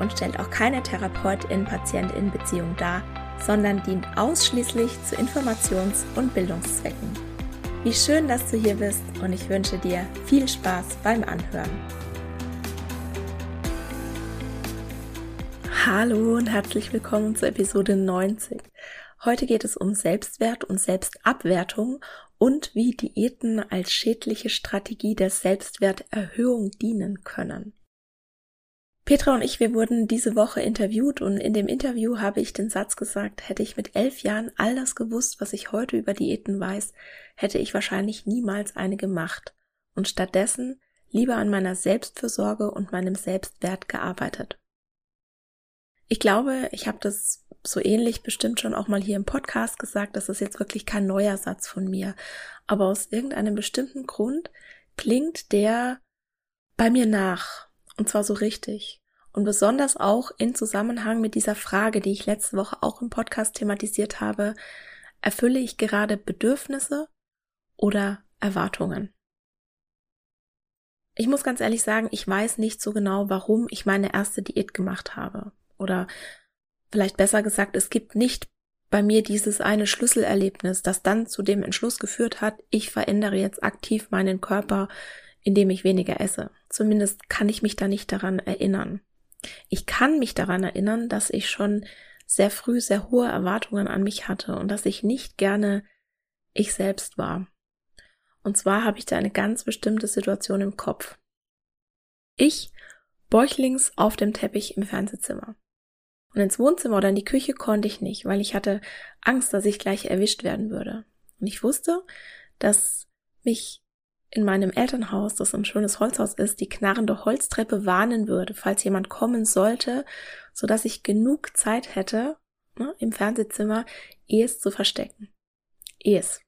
und stellt auch keine Therapeutin-Patientin-Beziehung dar, sondern dient ausschließlich zu Informations- und Bildungszwecken. Wie schön, dass du hier bist und ich wünsche dir viel Spaß beim Anhören. Hallo und herzlich willkommen zur Episode 90. Heute geht es um Selbstwert und Selbstabwertung und wie Diäten als schädliche Strategie der Selbstwerterhöhung dienen können. Petra und ich, wir wurden diese Woche interviewt und in dem Interview habe ich den Satz gesagt, hätte ich mit elf Jahren all das gewusst, was ich heute über Diäten weiß, hätte ich wahrscheinlich niemals eine gemacht und stattdessen lieber an meiner Selbstfürsorge und meinem Selbstwert gearbeitet. Ich glaube, ich habe das so ähnlich bestimmt schon auch mal hier im Podcast gesagt, das ist jetzt wirklich kein neuer Satz von mir, aber aus irgendeinem bestimmten Grund klingt der bei mir nach und zwar so richtig. Und besonders auch in Zusammenhang mit dieser Frage, die ich letzte Woche auch im Podcast thematisiert habe, erfülle ich gerade Bedürfnisse oder Erwartungen? Ich muss ganz ehrlich sagen, ich weiß nicht so genau, warum ich meine erste Diät gemacht habe. Oder vielleicht besser gesagt, es gibt nicht bei mir dieses eine Schlüsselerlebnis, das dann zu dem Entschluss geführt hat, ich verändere jetzt aktiv meinen Körper, indem ich weniger esse. Zumindest kann ich mich da nicht daran erinnern. Ich kann mich daran erinnern, dass ich schon sehr früh sehr hohe Erwartungen an mich hatte und dass ich nicht gerne ich selbst war. Und zwar habe ich da eine ganz bestimmte Situation im Kopf. Ich bäuchlings auf dem Teppich im Fernsehzimmer. Und ins Wohnzimmer oder in die Küche konnte ich nicht, weil ich hatte Angst, dass ich gleich erwischt werden würde. Und ich wusste, dass mich in meinem Elternhaus, das ein schönes Holzhaus ist, die knarrende Holztreppe warnen würde, falls jemand kommen sollte, so dass ich genug Zeit hätte, ne, im Fernsehzimmer, es zu verstecken. Es.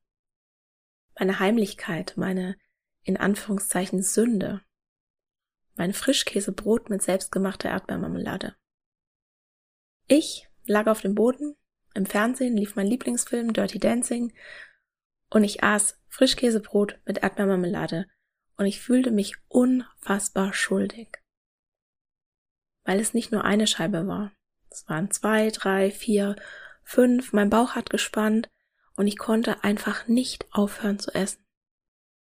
Meine Heimlichkeit, meine, in Anführungszeichen, Sünde. Mein Frischkäsebrot mit selbstgemachter Erdbeermarmelade. Ich lag auf dem Boden, im Fernsehen lief mein Lieblingsfilm Dirty Dancing und ich aß Frischkäsebrot mit Erdbeermarmelade und ich fühlte mich unfassbar schuldig. Weil es nicht nur eine Scheibe war. Es waren zwei, drei, vier, fünf, mein Bauch hat gespannt und ich konnte einfach nicht aufhören zu essen.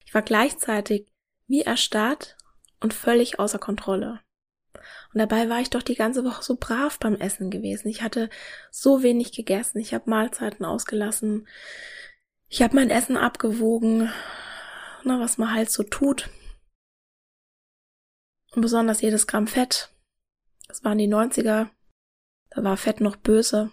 Ich war gleichzeitig wie erstarrt und völlig außer Kontrolle. Und dabei war ich doch die ganze Woche so brav beim Essen gewesen. Ich hatte so wenig gegessen, ich habe Mahlzeiten ausgelassen, ich habe mein Essen abgewogen, na, was man halt so tut. Und besonders jedes Gramm Fett. Das waren die 90er. Da war Fett noch böse.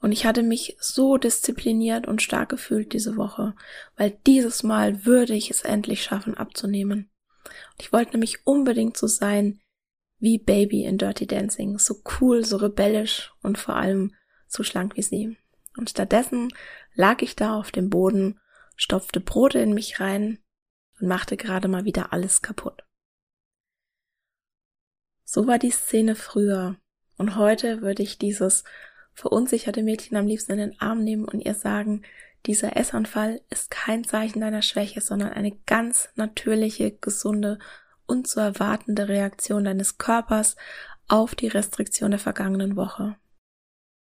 Und ich hatte mich so diszipliniert und stark gefühlt diese Woche, weil dieses Mal würde ich es endlich schaffen abzunehmen. Und ich wollte nämlich unbedingt so sein wie Baby in Dirty Dancing, so cool, so rebellisch und vor allem so schlank wie sie. Und stattdessen lag ich da auf dem Boden, stopfte Brote in mich rein und machte gerade mal wieder alles kaputt. So war die Szene früher. Und heute würde ich dieses verunsicherte Mädchen am liebsten in den Arm nehmen und ihr sagen, dieser Essanfall ist kein Zeichen deiner Schwäche, sondern eine ganz natürliche, gesunde und zu erwartende Reaktion deines Körpers auf die Restriktion der vergangenen Woche.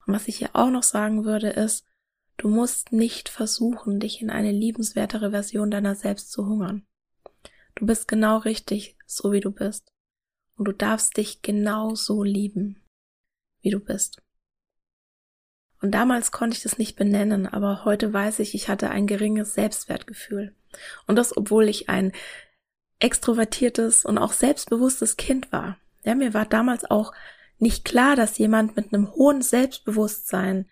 Und was ich hier auch noch sagen würde, ist, du musst nicht versuchen, dich in eine liebenswertere Version deiner selbst zu hungern. Du bist genau richtig, so wie du bist. Und du darfst dich genau so lieben, wie du bist. Und damals konnte ich das nicht benennen, aber heute weiß ich, ich hatte ein geringes Selbstwertgefühl. Und das, obwohl ich ein extrovertiertes und auch selbstbewusstes Kind war. Ja, mir war damals auch nicht klar, dass jemand mit einem hohen Selbstbewusstsein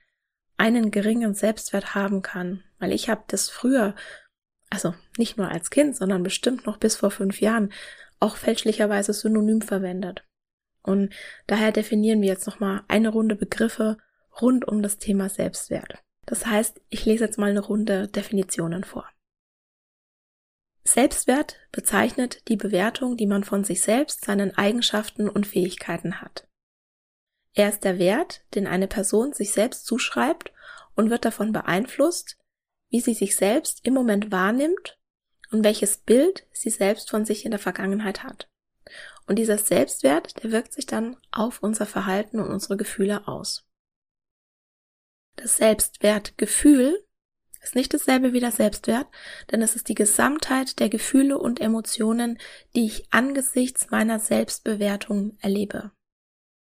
einen geringen Selbstwert haben kann, weil ich habe das früher, also nicht nur als Kind, sondern bestimmt noch bis vor fünf Jahren, auch fälschlicherweise synonym verwendet. Und daher definieren wir jetzt nochmal eine Runde Begriffe rund um das Thema Selbstwert. Das heißt, ich lese jetzt mal eine Runde Definitionen vor. Selbstwert bezeichnet die Bewertung, die man von sich selbst, seinen Eigenschaften und Fähigkeiten hat. Er ist der Wert, den eine Person sich selbst zuschreibt und wird davon beeinflusst, wie sie sich selbst im Moment wahrnimmt und welches Bild sie selbst von sich in der Vergangenheit hat. Und dieser Selbstwert, der wirkt sich dann auf unser Verhalten und unsere Gefühle aus. Das Selbstwertgefühl ist nicht dasselbe wie der Selbstwert, denn es ist die Gesamtheit der Gefühle und Emotionen, die ich angesichts meiner Selbstbewertung erlebe.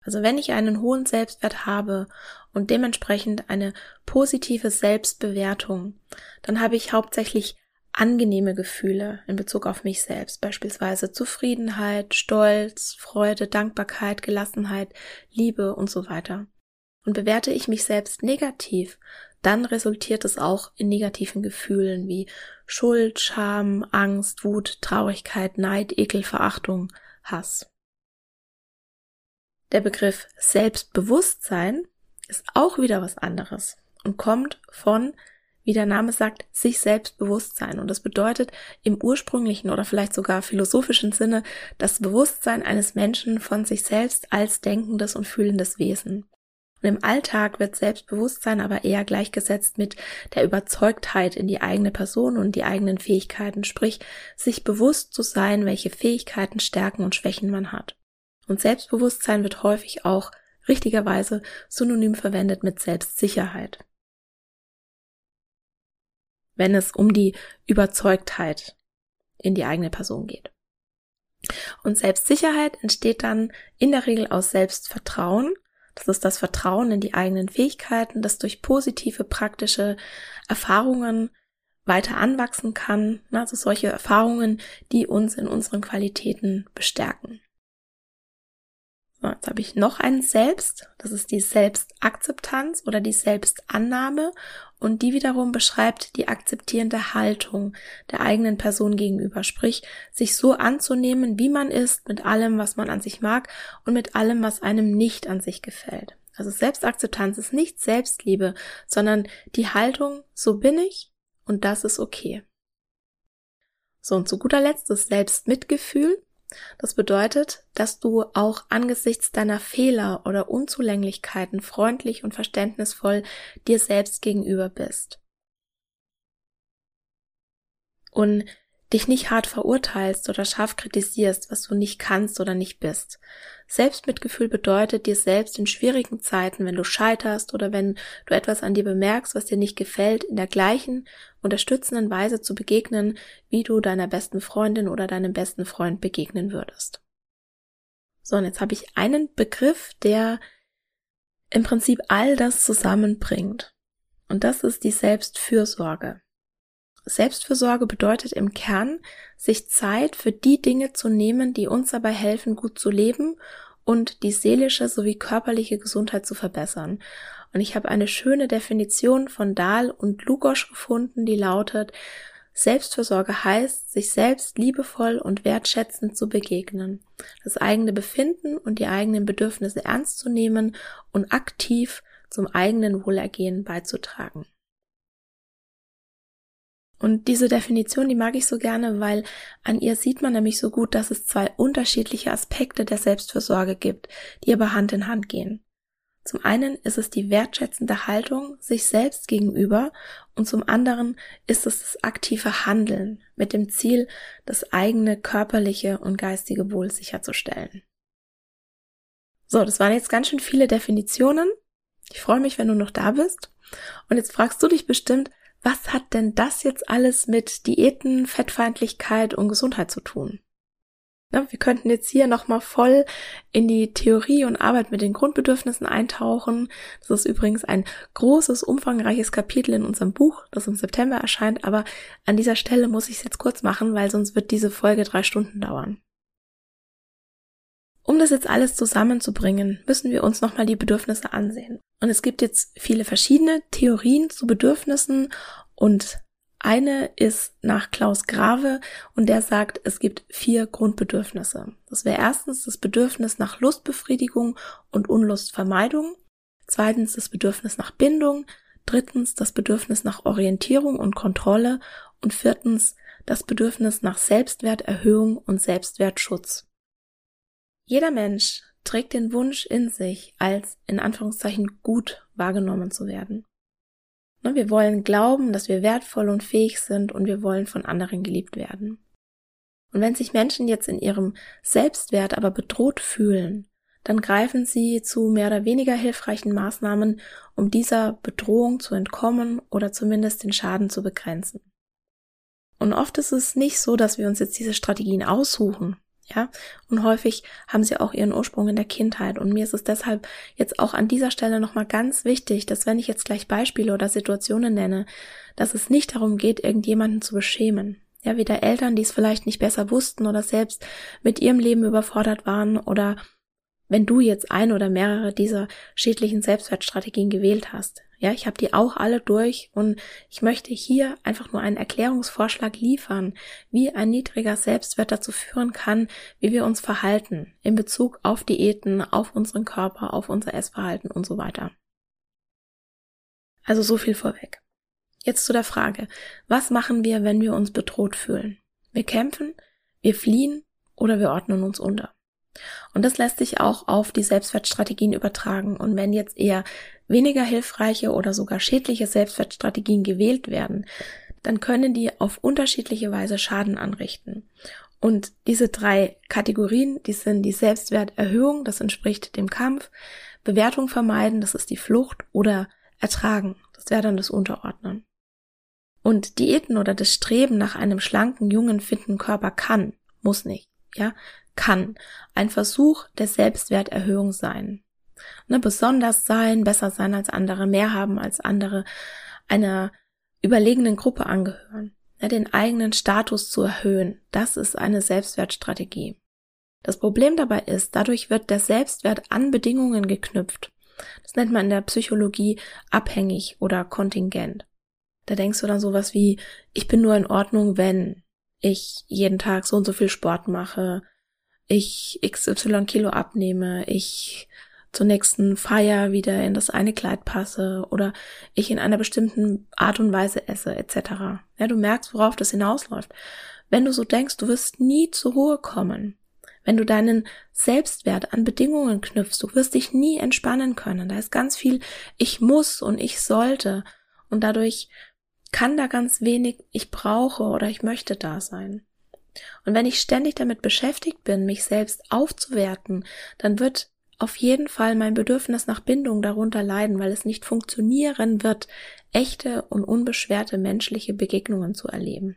Also wenn ich einen hohen Selbstwert habe und dementsprechend eine positive Selbstbewertung, dann habe ich hauptsächlich angenehme Gefühle in Bezug auf mich selbst, beispielsweise Zufriedenheit, Stolz, Freude, Dankbarkeit, Gelassenheit, Liebe und so weiter. Und bewerte ich mich selbst negativ, dann resultiert es auch in negativen Gefühlen wie Schuld, Scham, Angst, Wut, Traurigkeit, Neid, Ekel, Verachtung, Hass. Der Begriff Selbstbewusstsein ist auch wieder was anderes und kommt von, wie der Name sagt, sich Selbstbewusstsein. Und das bedeutet im ursprünglichen oder vielleicht sogar philosophischen Sinne das Bewusstsein eines Menschen von sich selbst als denkendes und fühlendes Wesen. Und im Alltag wird Selbstbewusstsein aber eher gleichgesetzt mit der Überzeugtheit in die eigene Person und die eigenen Fähigkeiten, sprich sich bewusst zu sein, welche Fähigkeiten, Stärken und Schwächen man hat. Und Selbstbewusstsein wird häufig auch richtigerweise synonym verwendet mit Selbstsicherheit. Wenn es um die Überzeugtheit in die eigene Person geht. Und Selbstsicherheit entsteht dann in der Regel aus Selbstvertrauen das ist das Vertrauen in die eigenen Fähigkeiten, das durch positive praktische Erfahrungen weiter anwachsen kann. Also solche Erfahrungen, die uns in unseren Qualitäten bestärken. Jetzt habe ich noch ein Selbst. Das ist die Selbstakzeptanz oder die Selbstannahme. Und die wiederum beschreibt die akzeptierende Haltung der eigenen Person gegenüber. Sprich, sich so anzunehmen, wie man ist, mit allem, was man an sich mag und mit allem, was einem nicht an sich gefällt. Also Selbstakzeptanz ist nicht Selbstliebe, sondern die Haltung, so bin ich und das ist okay. So, und zu guter Letzt das Selbstmitgefühl. Das bedeutet, dass du auch angesichts deiner Fehler oder Unzulänglichkeiten freundlich und verständnisvoll dir selbst gegenüber bist. Und dich nicht hart verurteilst oder scharf kritisierst, was du nicht kannst oder nicht bist. Selbstmitgefühl bedeutet dir selbst in schwierigen Zeiten, wenn du scheiterst oder wenn du etwas an dir bemerkst, was dir nicht gefällt, in der gleichen unterstützenden Weise zu begegnen, wie du deiner besten Freundin oder deinem besten Freund begegnen würdest. So, und jetzt habe ich einen Begriff, der im Prinzip all das zusammenbringt. Und das ist die Selbstfürsorge. Selbstfürsorge bedeutet im Kern, sich Zeit für die Dinge zu nehmen, die uns dabei helfen, gut zu leben und die seelische sowie körperliche Gesundheit zu verbessern. Und ich habe eine schöne Definition von Dahl und Lugosch gefunden, die lautet, Selbstfürsorge heißt, sich selbst liebevoll und wertschätzend zu begegnen, das eigene Befinden und die eigenen Bedürfnisse ernst zu nehmen und aktiv zum eigenen Wohlergehen beizutragen. Und diese Definition, die mag ich so gerne, weil an ihr sieht man nämlich so gut, dass es zwei unterschiedliche Aspekte der Selbstfürsorge gibt, die aber Hand in Hand gehen. Zum einen ist es die wertschätzende Haltung sich selbst gegenüber und zum anderen ist es das aktive Handeln mit dem Ziel, das eigene körperliche und geistige Wohl sicherzustellen. So, das waren jetzt ganz schön viele Definitionen. Ich freue mich, wenn du noch da bist. Und jetzt fragst du dich bestimmt, was hat denn das jetzt alles mit Diäten, Fettfeindlichkeit und Gesundheit zu tun? Ja, wir könnten jetzt hier nochmal voll in die Theorie und Arbeit mit den Grundbedürfnissen eintauchen. Das ist übrigens ein großes, umfangreiches Kapitel in unserem Buch, das im September erscheint, aber an dieser Stelle muss ich es jetzt kurz machen, weil sonst wird diese Folge drei Stunden dauern. Um das jetzt alles zusammenzubringen, müssen wir uns nochmal die Bedürfnisse ansehen. Und es gibt jetzt viele verschiedene Theorien zu Bedürfnissen und eine ist nach Klaus Grave und der sagt, es gibt vier Grundbedürfnisse. Das wäre erstens das Bedürfnis nach Lustbefriedigung und Unlustvermeidung, zweitens das Bedürfnis nach Bindung, drittens das Bedürfnis nach Orientierung und Kontrolle und viertens das Bedürfnis nach Selbstwerterhöhung und Selbstwertschutz. Jeder Mensch trägt den Wunsch in sich, als in Anführungszeichen gut wahrgenommen zu werden. Ne, wir wollen glauben, dass wir wertvoll und fähig sind und wir wollen von anderen geliebt werden. Und wenn sich Menschen jetzt in ihrem Selbstwert aber bedroht fühlen, dann greifen sie zu mehr oder weniger hilfreichen Maßnahmen, um dieser Bedrohung zu entkommen oder zumindest den Schaden zu begrenzen. Und oft ist es nicht so, dass wir uns jetzt diese Strategien aussuchen, ja, und häufig haben sie auch ihren Ursprung in der Kindheit. Und mir ist es deshalb jetzt auch an dieser Stelle nochmal ganz wichtig, dass wenn ich jetzt gleich Beispiele oder Situationen nenne, dass es nicht darum geht, irgendjemanden zu beschämen. Ja, weder Eltern, die es vielleicht nicht besser wussten oder selbst mit ihrem Leben überfordert waren oder wenn du jetzt ein oder mehrere dieser schädlichen Selbstwertstrategien gewählt hast. Ja, ich habe die auch alle durch und ich möchte hier einfach nur einen Erklärungsvorschlag liefern, wie ein niedriger Selbstwert dazu führen kann, wie wir uns verhalten in Bezug auf Diäten, auf unseren Körper, auf unser Essverhalten und so weiter. Also so viel vorweg. Jetzt zu der Frage, was machen wir, wenn wir uns bedroht fühlen? Wir kämpfen, wir fliehen oder wir ordnen uns unter. Und das lässt sich auch auf die Selbstwertstrategien übertragen. Und wenn jetzt eher weniger hilfreiche oder sogar schädliche Selbstwertstrategien gewählt werden, dann können die auf unterschiedliche Weise Schaden anrichten. Und diese drei Kategorien, die sind die Selbstwerterhöhung, das entspricht dem Kampf, Bewertung vermeiden, das ist die Flucht oder Ertragen, das wäre dann das Unterordnen. Und Diäten oder das Streben nach einem schlanken, jungen, fitten Körper kann, muss nicht, ja, kann ein Versuch der Selbstwerterhöhung sein. Ne, besonders sein, besser sein als andere, mehr haben als andere, einer überlegenen Gruppe angehören, ne, den eigenen Status zu erhöhen, das ist eine Selbstwertstrategie. Das Problem dabei ist, dadurch wird der Selbstwert an Bedingungen geknüpft. Das nennt man in der Psychologie abhängig oder kontingent. Da denkst du dann sowas wie, ich bin nur in Ordnung, wenn ich jeden Tag so und so viel Sport mache, ich XY Kilo abnehme, ich zur nächsten Feier wieder in das eine Kleid passe oder ich in einer bestimmten Art und Weise esse, etc. Ja, du merkst, worauf das hinausläuft. Wenn du so denkst, du wirst nie zur Ruhe kommen, wenn du deinen Selbstwert an Bedingungen knüpfst, du wirst dich nie entspannen können. Da ist ganz viel ich muss und ich sollte und dadurch kann da ganz wenig ich brauche oder ich möchte da sein. Und wenn ich ständig damit beschäftigt bin, mich selbst aufzuwerten, dann wird auf jeden Fall mein Bedürfnis nach Bindung darunter leiden, weil es nicht funktionieren wird, echte und unbeschwerte menschliche Begegnungen zu erleben.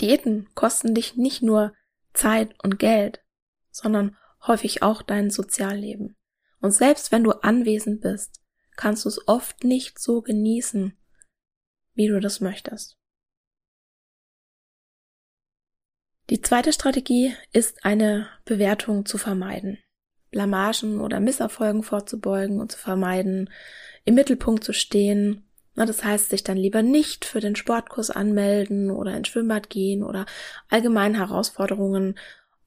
Diäten kosten dich nicht nur Zeit und Geld, sondern häufig auch dein Sozialleben. Und selbst wenn du anwesend bist, kannst du es oft nicht so genießen, wie du das möchtest. Die zweite Strategie ist eine Bewertung zu vermeiden. Blamagen oder Misserfolgen vorzubeugen und zu vermeiden, im Mittelpunkt zu stehen. das heißt, sich dann lieber nicht für den Sportkurs anmelden oder ins Schwimmbad gehen oder allgemein Herausforderungen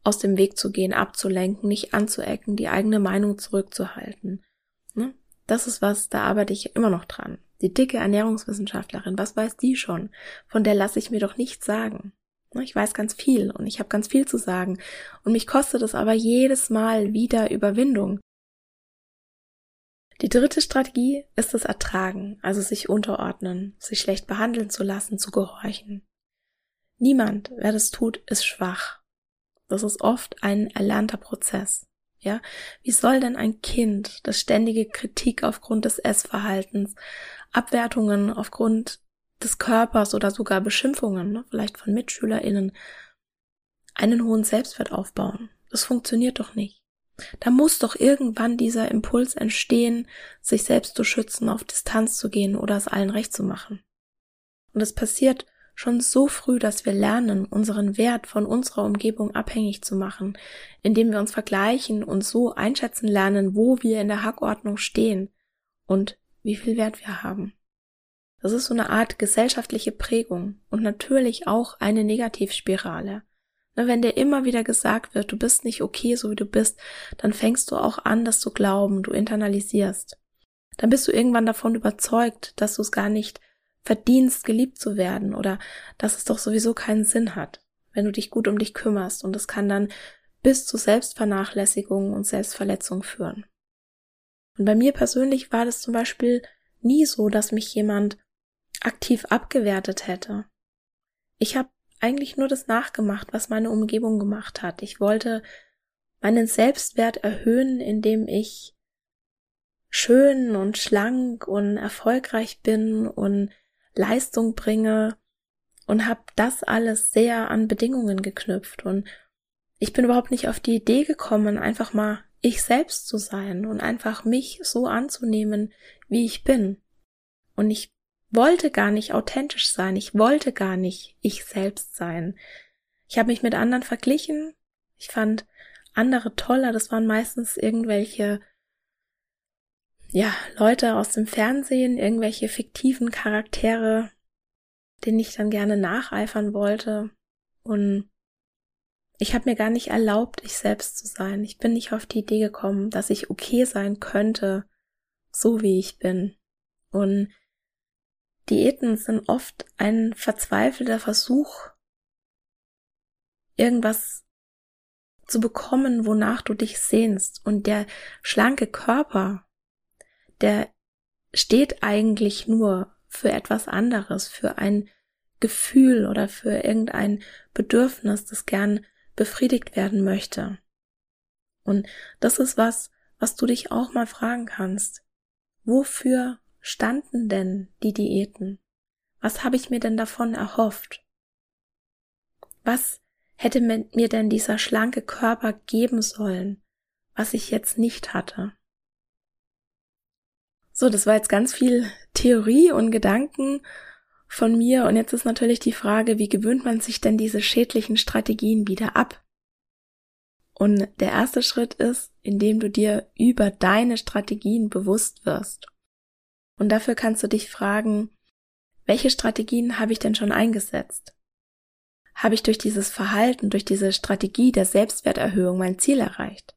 aus dem Weg zu gehen, abzulenken, nicht anzuecken, die eigene Meinung zurückzuhalten. Ne? Das ist was, da arbeite ich immer noch dran. Die dicke Ernährungswissenschaftlerin, was weiß die schon? Von der lasse ich mir doch nichts sagen. Ne, ich weiß ganz viel und ich habe ganz viel zu sagen und mich kostet es aber jedes Mal wieder Überwindung. Die dritte Strategie ist das Ertragen, also sich unterordnen, sich schlecht behandeln zu lassen, zu gehorchen. Niemand, wer das tut, ist schwach. Das ist oft ein erlernter Prozess. Ja, wie soll denn ein Kind, das ständige Kritik aufgrund des Essverhaltens, Abwertungen aufgrund des Körpers oder sogar Beschimpfungen, ne, vielleicht von MitschülerInnen, einen hohen Selbstwert aufbauen. Das funktioniert doch nicht. Da muss doch irgendwann dieser Impuls entstehen, sich selbst zu schützen, auf Distanz zu gehen oder es allen recht zu machen. Und es passiert schon so früh, dass wir lernen, unseren Wert von unserer Umgebung abhängig zu machen, indem wir uns vergleichen und so einschätzen lernen, wo wir in der Hackordnung stehen und wie viel Wert wir haben. Das ist so eine Art gesellschaftliche Prägung und natürlich auch eine Negativspirale. Ne, wenn dir immer wieder gesagt wird, du bist nicht okay, so wie du bist, dann fängst du auch an, das zu glauben, du internalisierst. Dann bist du irgendwann davon überzeugt, dass du es gar nicht verdienst, geliebt zu werden oder dass es doch sowieso keinen Sinn hat, wenn du dich gut um dich kümmerst und das kann dann bis zu Selbstvernachlässigung und Selbstverletzung führen. Und bei mir persönlich war das zum Beispiel nie so, dass mich jemand aktiv abgewertet hätte. Ich habe eigentlich nur das nachgemacht, was meine Umgebung gemacht hat. Ich wollte meinen Selbstwert erhöhen, indem ich schön und schlank und erfolgreich bin und Leistung bringe und habe das alles sehr an Bedingungen geknüpft und ich bin überhaupt nicht auf die Idee gekommen, einfach mal ich selbst zu sein und einfach mich so anzunehmen, wie ich bin. Und ich wollte gar nicht authentisch sein, ich wollte gar nicht ich selbst sein. Ich habe mich mit anderen verglichen, ich fand andere toller, das waren meistens irgendwelche ja, Leute aus dem Fernsehen, irgendwelche fiktiven Charaktere, denen ich dann gerne nacheifern wollte und ich habe mir gar nicht erlaubt, ich selbst zu sein. Ich bin nicht auf die Idee gekommen, dass ich okay sein könnte, so wie ich bin. Und Diäten sind oft ein verzweifelter Versuch, irgendwas zu bekommen, wonach du dich sehnst. Und der schlanke Körper, der steht eigentlich nur für etwas anderes, für ein Gefühl oder für irgendein Bedürfnis, das gern befriedigt werden möchte. Und das ist was, was du dich auch mal fragen kannst. Wofür standen denn die Diäten? Was habe ich mir denn davon erhofft? Was hätte mir denn dieser schlanke Körper geben sollen, was ich jetzt nicht hatte? So, das war jetzt ganz viel Theorie und Gedanken von mir und jetzt ist natürlich die Frage, wie gewöhnt man sich denn diese schädlichen Strategien wieder ab? Und der erste Schritt ist, indem du dir über deine Strategien bewusst wirst. Und dafür kannst du dich fragen, welche Strategien habe ich denn schon eingesetzt? Habe ich durch dieses Verhalten, durch diese Strategie der Selbstwerterhöhung mein Ziel erreicht?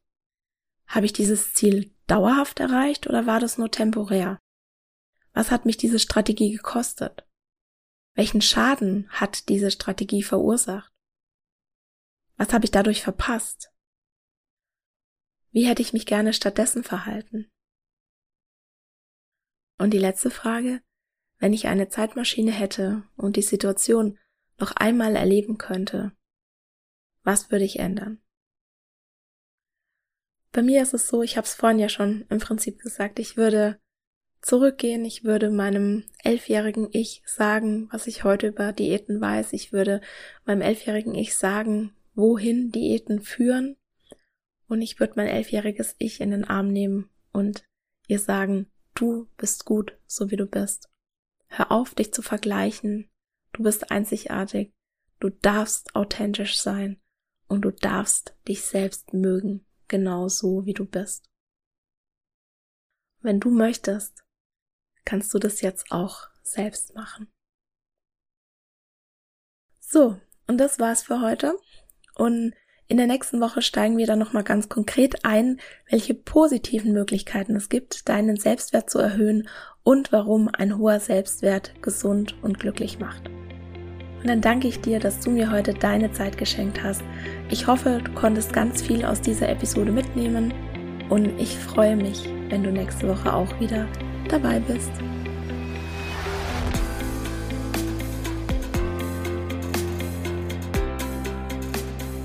Habe ich dieses Ziel dauerhaft erreicht oder war das nur temporär? Was hat mich diese Strategie gekostet? Welchen Schaden hat diese Strategie verursacht? Was habe ich dadurch verpasst? Wie hätte ich mich gerne stattdessen verhalten? Und die letzte Frage, wenn ich eine Zeitmaschine hätte und die Situation noch einmal erleben könnte, was würde ich ändern? Bei mir ist es so, ich habe es vorhin ja schon im Prinzip gesagt, ich würde zurückgehen, ich würde meinem elfjährigen Ich sagen, was ich heute über Diäten weiß, ich würde meinem elfjährigen Ich sagen, wohin Diäten führen, und ich würde mein elfjähriges Ich in den Arm nehmen und ihr sagen, Du bist gut, so wie du bist. Hör auf, dich zu vergleichen. Du bist einzigartig. Du darfst authentisch sein und du darfst dich selbst mögen, genau so wie du bist. Wenn du möchtest, kannst du das jetzt auch selbst machen. So, und das war's für heute. Und in der nächsten Woche steigen wir dann nochmal ganz konkret ein, welche positiven Möglichkeiten es gibt, deinen Selbstwert zu erhöhen und warum ein hoher Selbstwert gesund und glücklich macht. Und dann danke ich dir, dass du mir heute deine Zeit geschenkt hast. Ich hoffe, du konntest ganz viel aus dieser Episode mitnehmen und ich freue mich, wenn du nächste Woche auch wieder dabei bist.